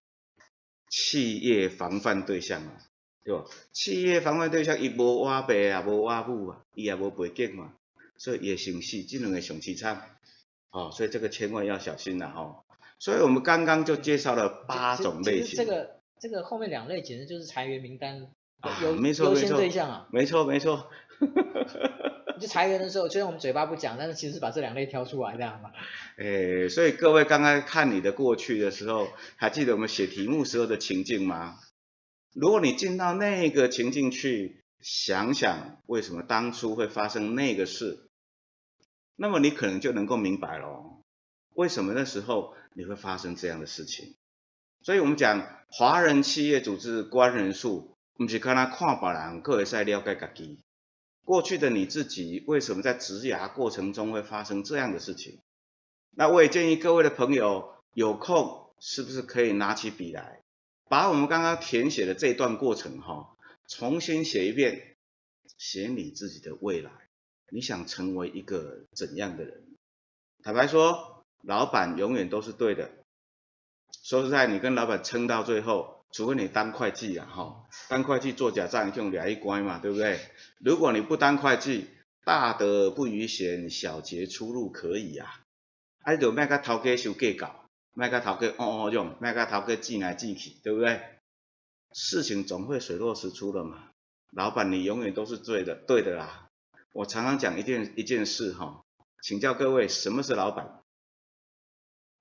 企业防范对象啊，对吧？企业防范对象伊无挖爸啊，无挖母啊，伊也无背景嘛。所以也行戏，这两个熊气唱，哦，所以这个千万要小心了哈、所以我们刚刚就介绍了八种类型。这个这个后面两类简直就是裁员名单优优先对象啊。没错没错。[laughs] 就裁员的时候，虽然我们嘴巴不讲，但是其实是把这两类挑出来这样嘛。哎，所以各位刚刚看你的过去的时候，还记得我们写题目时候的情境吗？如果你进到那个情境去想想，为什么当初会发生那个事？那么你可能就能够明白了，为什么那时候你会发生这样的事情。所以我们讲华人企业组织官人数，不是看他看别人，可以再了解自己。过去的你自己为什么在职涯过程中会发生这样的事情？那我也建议各位的朋友有空是不是可以拿起笔来，把我们刚刚填写的这段过程哈，重新写一遍，写你自己的未来。你想成为一个怎样的人？坦白说，老板永远都是对的。说实在，你跟老板撑到最后，除非你当会计啊，哈，当会计做假账用两一关嘛，对不对？如果你不当会计，大德不逾贤，小节出入可以啊。啊，就卖个头家收计较，卖个头家哦哦用，卖个头家记来记去，对不对？事情总会水落石出的嘛。老板，你永远都是对的，对的啦。我常常讲一件一件事哈，请教各位，什么是老板？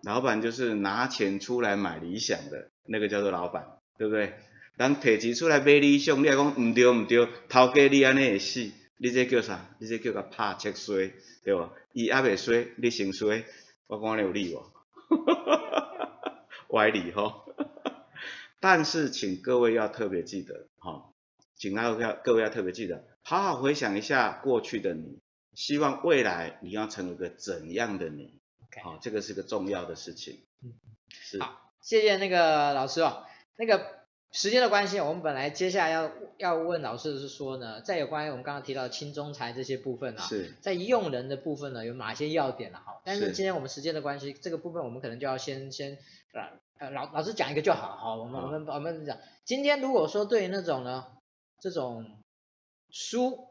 老板就是拿钱出来买理想的那个叫做老板，对不对？人提钱出来买理想，你还讲唔对唔对，头家你安尼会死，你这叫啥？你这叫个拍切衰，对吧？伊还未衰，你先衰，我讲你有理哦，[laughs] 歪理哈。但是请各位要特别记得哈，请各位要各位要特别记得。好好回想一下过去的你，希望未来你要成为个怎样的你？好 Okay.、哦，这个是个重要的事情。嗯，是。好，谢谢那个老师哦。那个时间的关系，我们本来接下来要要问老师的是说呢，在有关于我们刚刚提到的轻中财这些部分啊，是在用人的部分呢，有哪些要点呢？好，但是今天我们时间的关系，这个部分我们可能就要先先呃老老师讲一个就好。好，我们我们我们讲，今天如果说对于那种呢，这种书。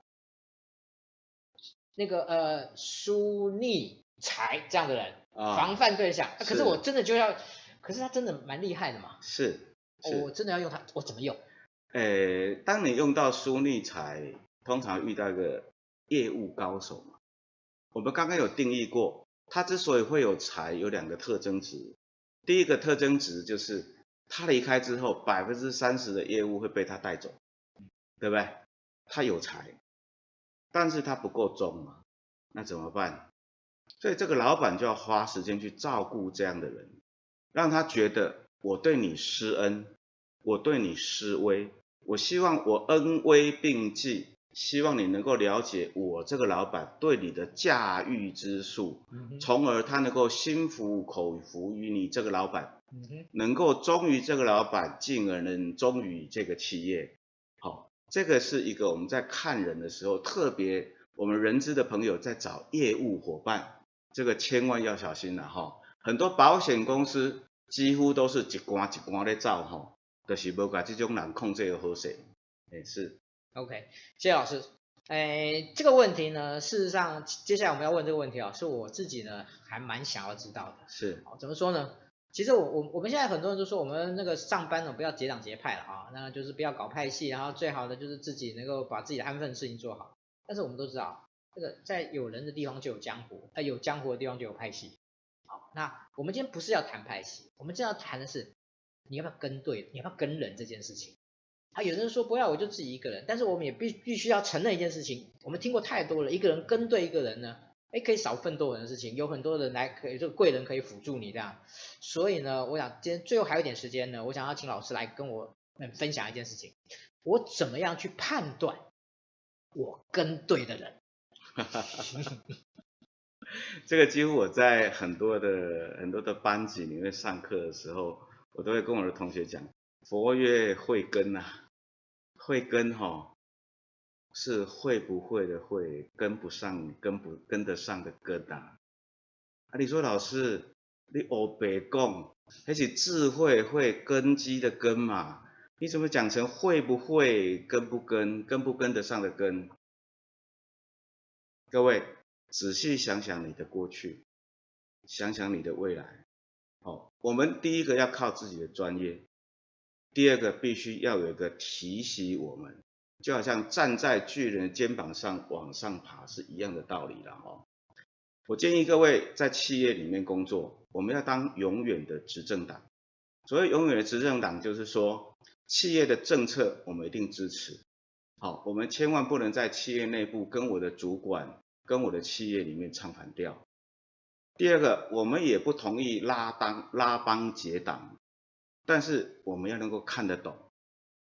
那个呃，书逆财这样的人，啊、防范对象。可是我真的就要，可是他真的蛮厉害的嘛。是哦、我真的要用它，我怎么用？诶，当你用到书逆财，通常遇到一个业务高手嘛。我们刚刚有定义过，他之所以会有财，有两个特征值。第一个特征值就是他离开之后，百分之三十的业务会被他带走，对不对？他有财。但是他不够忠嘛，那怎么办？所以这个老板就要花时间去照顾这样的人，让他觉得我对你施恩，我对你施威，我希望我恩威并济，希望你能够了解我这个老板对你的驾驭之术，从而他能够心服口服于你这个老板，能够忠于这个老板，进而能忠于这个企业。好。这个是一个我们在看人的时候，特别我们人资的朋友在找业务伙伴，这个千万要小心了哈。很多保险公司几乎都是一关一关的找哈，就是无甲这种人控制的好势。哎，是。OK，谢谢老师。诶，这个问题呢，事实上接下来我们要问这个问题啊，是我自己呢还蛮想要知道的。是。好，怎么说呢？其实我我我们现在很多人都说我们那个上班呢不要结党结派了啊，那就是不要搞派系，然后最好的就是自己能够把自己的安分事情做好。但是我们都知道，这个在有人的地方就有江湖，在有江湖的地方就有派系。那我们今天不是要谈派系，我们今天要谈的是你要不要跟对，你要不要跟人这件事情。啊，有人说不要我就自己一个人，但是我们也必必须要承认一件事情，我们听过太多了，一个人跟对一个人呢。哎，可以少奋斗人的事情，有很多人来可以这个贵人可以辅助你这样，所以呢，我想今天最后还有一点时间呢，我想要请老师来跟我们分享一件事情，我怎么样去判断我跟对的人？[laughs] 这个几乎我在很多的很多的班级里面上课的时候，我都会跟我的同学讲，佛曰慧根呐、啊，慧根哈、哦。是会不会的会，跟不上，跟不跟得上的疙瘩。啊，你说老师，你欧北共，而且智慧会根基的根嘛？你怎么讲成会不会跟不跟，跟不跟得上的跟？各位仔细想想你的过去，想想你的未来。好，我们第一个要靠自己的专业，第二个必须要有一个提携我们。就好像站在巨人的肩膀上往上爬是一样的道理了哈。我建议各位在企业里面工作，我们要当永远的执政党。所谓永远的执政党，就是说企业的政策我们一定支持。好，我们千万不能在企业内部跟我的主管、跟我的企业里面唱反调。第二个，我们也不同意拉帮拉帮结党，但是我们要能够看得懂。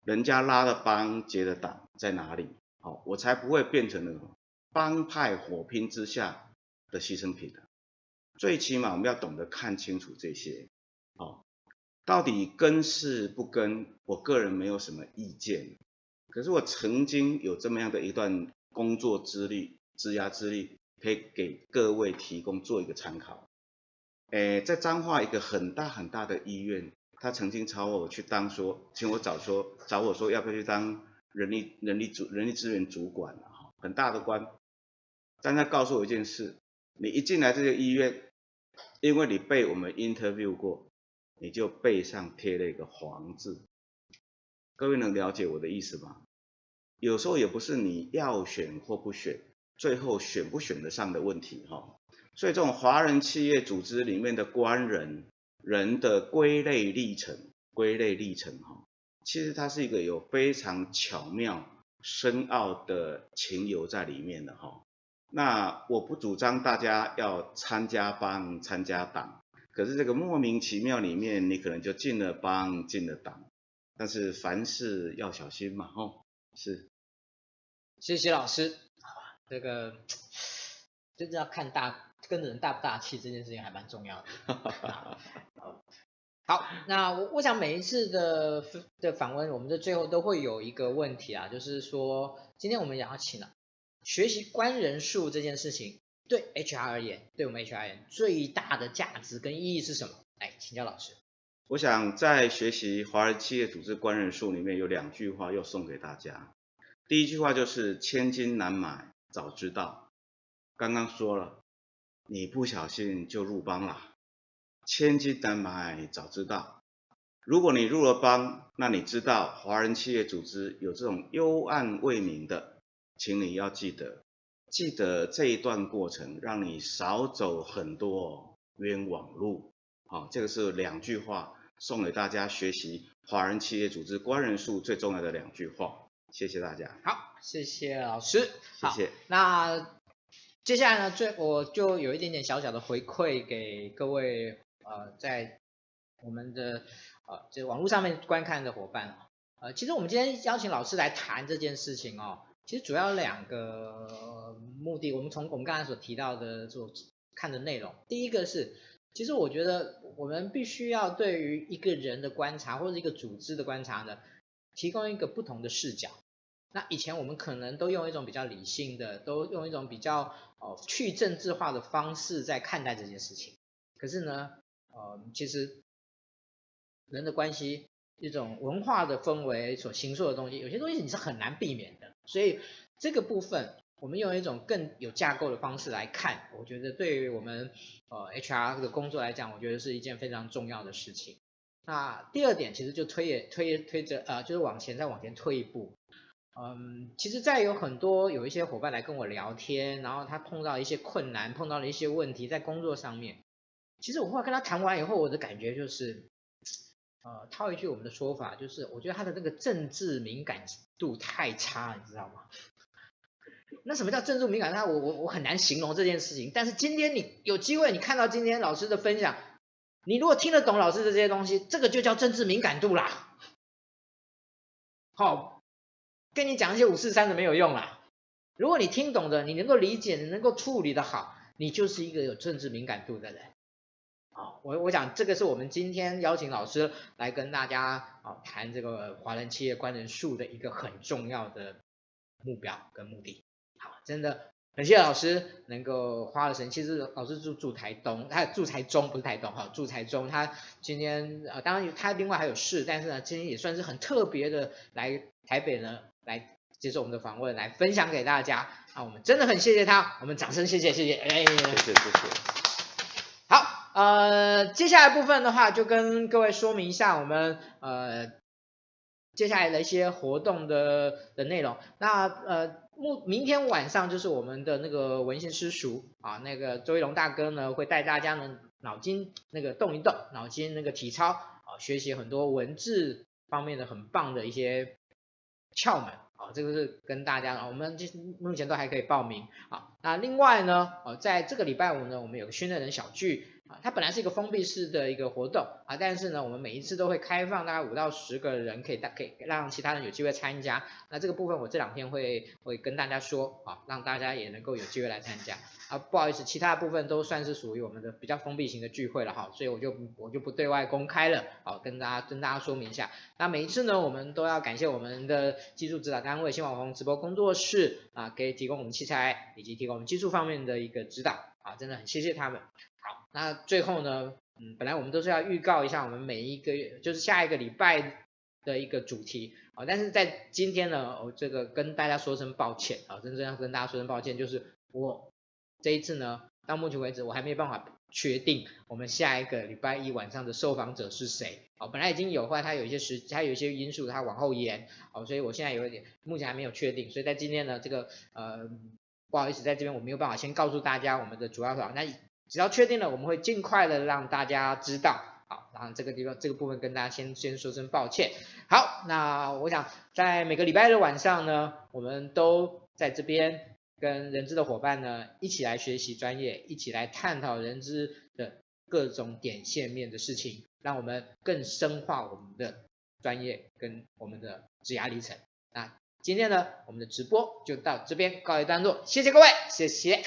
人家拉的帮结的党在哪里？好，我才不会变成那种帮派火拼之下的牺牲品的。最起码我们要懂得看清楚这些。好，到底跟是不跟？我个人没有什么意见。可是我曾经有这么样的一段工作资历、职涯资历，可以给各位提供做一个参考。诶，在彰化一个很大很大的医院。他曾经找我去当说，请我找说找我说要不要去当人力人力主人力资源主管啊，很大的官。但他告诉我一件事，你一进来这个医院，因为你被我们 interview 过，你就背上贴了一个黄字。各位能了解我的意思吗？有时候也不是你要选或不选，最后选不选得上的问题哈。所以这种华人企业组织里面的官人。人的归类历程，归类历程哈，其实它是一个有非常巧妙、深奥的情由在里面的哈。那我不主张大家要参加帮、参加党，可是这个莫名其妙里面，你可能就进了帮、进了党。但是凡事要小心嘛，吼，是。谢谢老师，这个就是要看大跟着人大不大气这件事情还蛮重要的。[laughs] 好，那我我想每一次的的访问，我们的最后都会有一个问题啊，就是说今天我们也要请了学习观人数这件事情，对 HR 而言，对我们 HR 而言最大的价值跟意义是什么？来，请教老师。我想在学习华人企业组织观人数里面有两句话要送给大家。第一句话就是千金难买早知道，刚刚说了，你不小心就入帮了。千金难买早知道，如果你入了帮，那你知道华人企业组织有这种幽暗未明的，请你要记得，记得这一段过程，让你少走很多冤枉路。好，这个是两句话送给大家学习华人企业组织观人术最重要的两句话。谢谢大家。好，谢谢老师。谢谢。那接下来呢，最我就有一点点小小的回馈给各位。呃，在我们的呃，这网络上面观看的伙伴，呃，其实我们今天邀请老师来谈这件事情哦，其实主要两个目的。我们从我们刚才所提到的这种看的内容，第一个是，其实我觉得我们必须要对于一个人的观察或者一个组织的观察呢，提供一个不同的视角。那以前我们可能都用一种比较理性的，都用一种比较呃去政治化的方式在看待这件事情，可是呢，呃，其实人的关系，一种文化的氛围所形塑的东西，有些东西你是很难避免的。所以这个部分，我们用一种更有架构的方式来看，我觉得对于我们呃 HR 的工作来讲，我觉得是一件非常重要的事情。那第二点，其实就推也推推着呃，就是往前再往前推一步。嗯，其实，在有很多有一些伙伴来跟我聊天，然后他碰到一些困难，碰到了一些问题，在工作上面。其实我后来跟他谈完以后，我的感觉就是，呃，套一句我们的说法，就是我觉得他的那个政治敏感度太差，你知道吗？[laughs] 那什么叫政治敏感？那我我我很难形容这件事情。但是今天你有机会，你看到今天老师的分享，你如果听得懂老师的这些东西，这个就叫政治敏感度啦。好，跟你讲一些五四三的没有用啦。如果你听懂的，你能够理解，你能够处理得好，你就是一个有政治敏感度的人。好，我我想这个是我们今天邀请老师来跟大家啊谈这个华人企业观人术的一个很重要的目标跟目的。好，真的很谢谢老师能够花了神。其实老师住住台东，他住台中不是台东哈，住台中。他今天呃当然他另外还有事，但是呢今天也算是很特别的来台北呢来接受我们的访问，来分享给大家。啊，我们真的很谢谢他，我们掌声谢谢谢谢，哎，谢谢谢谢。呃，接下来部分的话，就跟各位说明一下我们呃接下来的一些活动的的内容。那呃，目明天晚上就是我们的那个文献私塾啊，那个周一龙大哥呢会带大家呢脑筋那个动一动，脑筋那个体操啊，学习很多文字方面的很棒的一些窍门啊，这个是跟大家，我们目前都还可以报名啊。那另外呢，呃，在这个礼拜五呢，我们有个训练人小聚。啊，它本来是一个封闭式的一个活动啊，但是呢，我们每一次都会开放大概五到十个人，可以大可以让其他人有机会参加。那这个部分我这两天会会跟大家说啊，让大家也能够有机会来参加啊。不好意思，其他部分都算是属于我们的比较封闭型的聚会了哈，所以我就我就不对外公开了，好，跟大家跟大家说明一下。那每一次呢，我们都要感谢我们的技术指导单位新网红直播工作室啊，可以提供我们器材以及提供我们技术方面的一个指导啊，真的很谢谢他们。好那最后呢，嗯，本来我们都是要预告一下我们每一个月，就是下一个礼拜的一个主题啊，但是在今天呢，我这个跟大家说声抱歉啊，真正要跟大家说声抱歉，就是我这一次呢，到目前为止我还没有办法确定我们下一个礼拜一晚上的受访者是谁啊，本来已经有，后来他有一些时，他有一些因素他往后延，哦，所以我现在有一点，目前还没有确定，所以在今天呢，这个呃，不好意思，在这边我没有办法先告诉大家我们的主要访那。只要确定了，我们会尽快的让大家知道。好，然后这个地方这个部分跟大家先先说声抱歉。好，那我想在每个礼拜的晚上呢，我们都在这边跟人资的伙伴呢一起来学习专业，一起来探讨人资的各种点线面的事情，让我们更深化我们的专业跟我们的职涯历程。那今天呢，我们的直播就到这边告一段落，谢谢各位，谢谢。